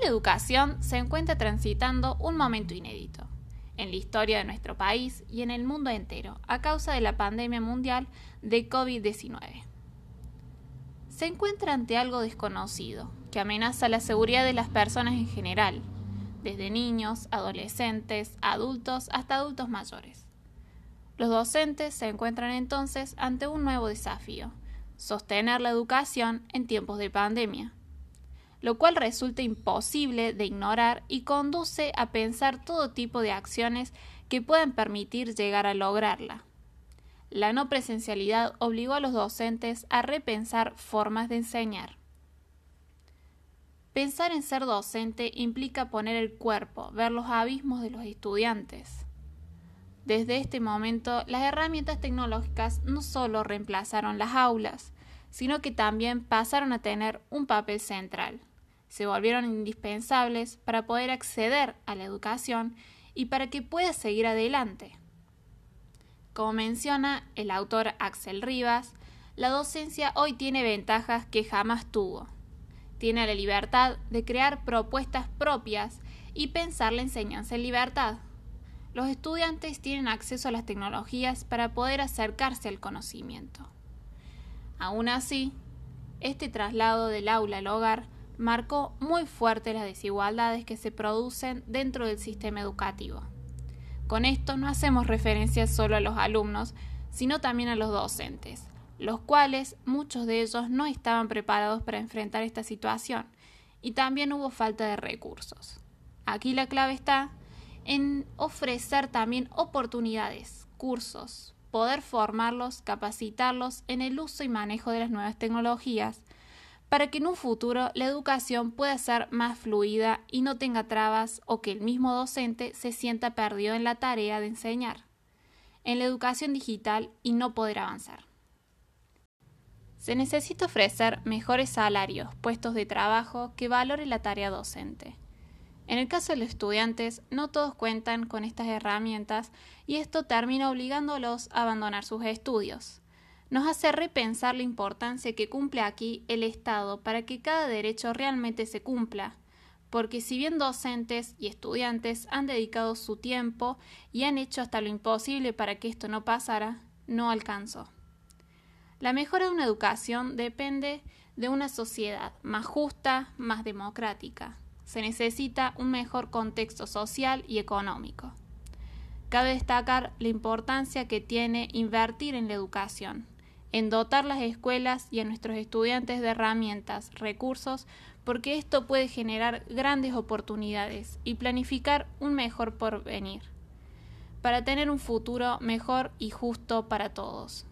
La educación se encuentra transitando un momento inédito en la historia de nuestro país y en el mundo entero a causa de la pandemia mundial de COVID-19. Se encuentra ante algo desconocido que amenaza la seguridad de las personas en general, desde niños, adolescentes, adultos hasta adultos mayores. Los docentes se encuentran entonces ante un nuevo desafío, sostener la educación en tiempos de pandemia lo cual resulta imposible de ignorar y conduce a pensar todo tipo de acciones que puedan permitir llegar a lograrla. La no presencialidad obligó a los docentes a repensar formas de enseñar. Pensar en ser docente implica poner el cuerpo, ver los abismos de los estudiantes. Desde este momento, las herramientas tecnológicas no solo reemplazaron las aulas, sino que también pasaron a tener un papel central se volvieron indispensables para poder acceder a la educación y para que pueda seguir adelante. Como menciona el autor Axel Rivas, la docencia hoy tiene ventajas que jamás tuvo. Tiene la libertad de crear propuestas propias y pensar la enseñanza en libertad. Los estudiantes tienen acceso a las tecnologías para poder acercarse al conocimiento. Aún así, este traslado del aula al hogar marcó muy fuerte las desigualdades que se producen dentro del sistema educativo. Con esto no hacemos referencia solo a los alumnos, sino también a los docentes, los cuales muchos de ellos no estaban preparados para enfrentar esta situación y también hubo falta de recursos. Aquí la clave está en ofrecer también oportunidades, cursos, poder formarlos, capacitarlos en el uso y manejo de las nuevas tecnologías, para que en un futuro la educación pueda ser más fluida y no tenga trabas o que el mismo docente se sienta perdido en la tarea de enseñar, en la educación digital y no poder avanzar. Se necesita ofrecer mejores salarios, puestos de trabajo que valoren la tarea docente. En el caso de los estudiantes, no todos cuentan con estas herramientas y esto termina obligándolos a abandonar sus estudios nos hace repensar la importancia que cumple aquí el Estado para que cada derecho realmente se cumpla, porque si bien docentes y estudiantes han dedicado su tiempo y han hecho hasta lo imposible para que esto no pasara, no alcanzó. La mejora de una educación depende de una sociedad más justa, más democrática. Se necesita un mejor contexto social y económico. Cabe destacar la importancia que tiene invertir en la educación en dotar las escuelas y a nuestros estudiantes de herramientas, recursos, porque esto puede generar grandes oportunidades y planificar un mejor porvenir, para tener un futuro mejor y justo para todos.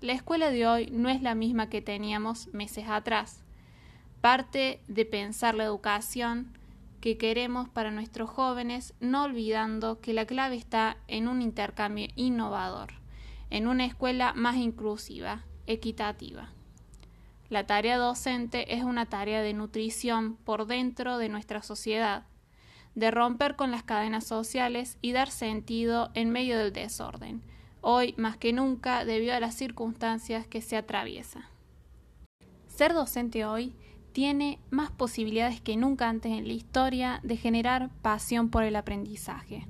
La escuela de hoy no es la misma que teníamos meses atrás. Parte de pensar la educación que queremos para nuestros jóvenes, no olvidando que la clave está en un intercambio innovador en una escuela más inclusiva, equitativa. La tarea docente es una tarea de nutrición por dentro de nuestra sociedad, de romper con las cadenas sociales y dar sentido en medio del desorden, hoy más que nunca debido a las circunstancias que se atraviesa. Ser docente hoy tiene más posibilidades que nunca antes en la historia de generar pasión por el aprendizaje,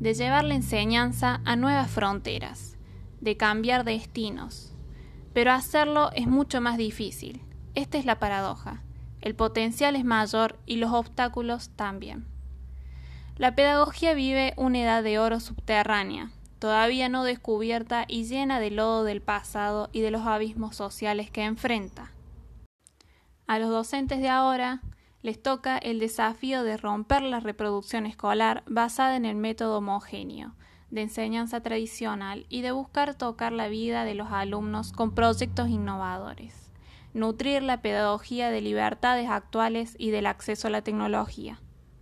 de llevar la enseñanza a nuevas fronteras, de cambiar destinos. Pero hacerlo es mucho más difícil. Esta es la paradoja. El potencial es mayor y los obstáculos también. La pedagogía vive una edad de oro subterránea, todavía no descubierta y llena de lodo del pasado y de los abismos sociales que enfrenta. A los docentes de ahora les toca el desafío de romper la reproducción escolar basada en el método homogéneo, de enseñanza tradicional y de buscar tocar la vida de los alumnos con proyectos innovadores, nutrir la pedagogía de libertades actuales y del acceso a la tecnología.